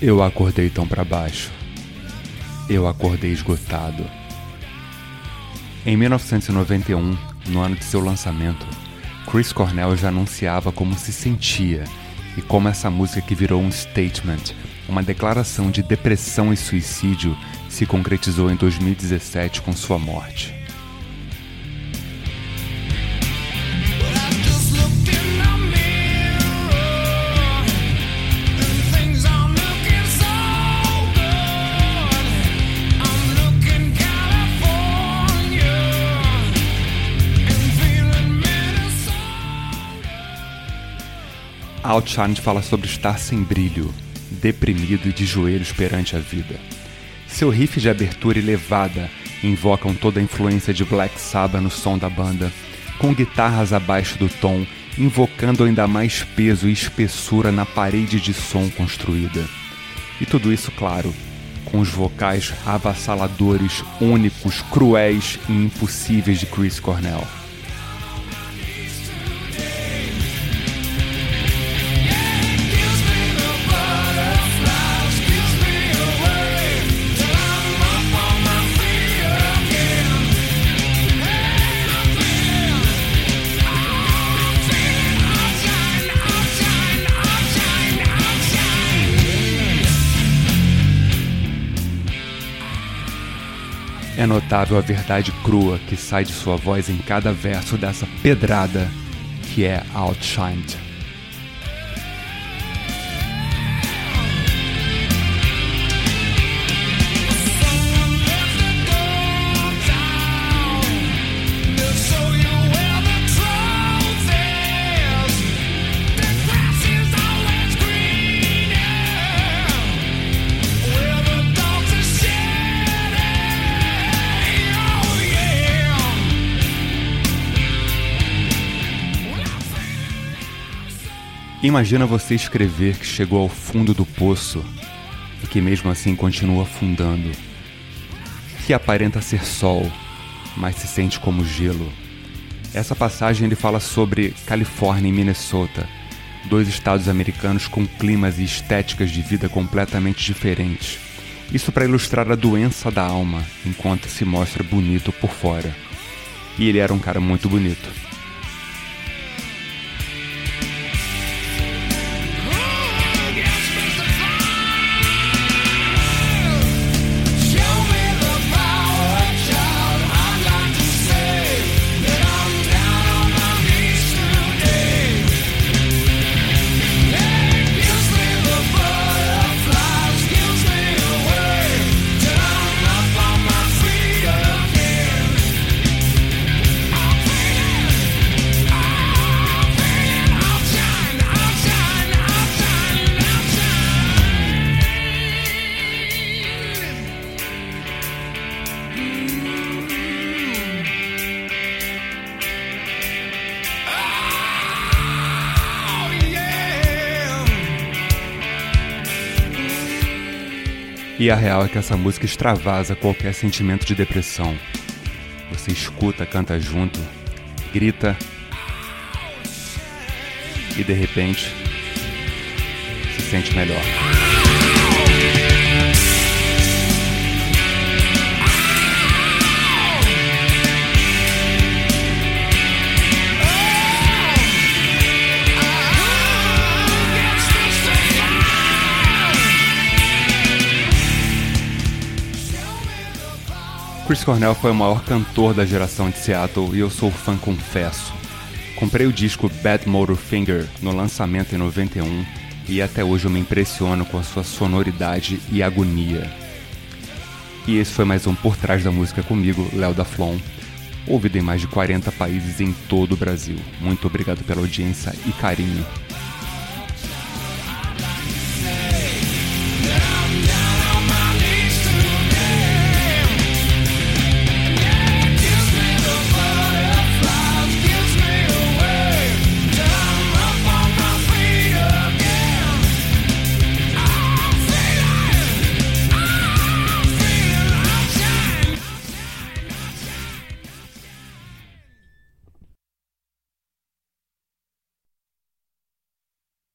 Eu acordei tão para baixo. Eu acordei esgotado. Em 1991, no ano de seu lançamento, Chris Cornell já anunciava como se sentia e como essa música que virou um statement, uma declaração de depressão e suicídio, se concretizou em 2017 com sua morte. Outshine fala sobre estar sem brilho, deprimido e de joelhos perante a vida. Seu riff de abertura elevada invocam toda a influência de Black Sabbath no som da banda, com guitarras abaixo do tom, invocando ainda mais peso e espessura na parede de som construída. E tudo isso, claro, com os vocais avassaladores, únicos, cruéis e impossíveis de Chris Cornell. É notável a verdade crua que sai de sua voz em cada verso dessa pedrada que é Outshined. Imagina você escrever que chegou ao fundo do poço e que mesmo assim continua afundando. Que aparenta ser sol, mas se sente como gelo. Essa passagem ele fala sobre Califórnia e Minnesota, dois estados americanos com climas e estéticas de vida completamente diferentes. Isso para ilustrar a doença da alma, enquanto se mostra bonito por fora. E ele era um cara muito bonito. E a real é que essa música extravasa qualquer sentimento de depressão. Você escuta, canta junto, grita e de repente se sente melhor. Chris Cornell foi o maior cantor da geração de Seattle e eu sou fã confesso. Comprei o disco Bad Motor Finger no lançamento em 91 e até hoje eu me impressiono com a sua sonoridade e agonia. E esse foi mais um Por Trás da Música comigo, Léo da Flon, ouvido em mais de 40 países em todo o Brasil. Muito obrigado pela audiência e carinho.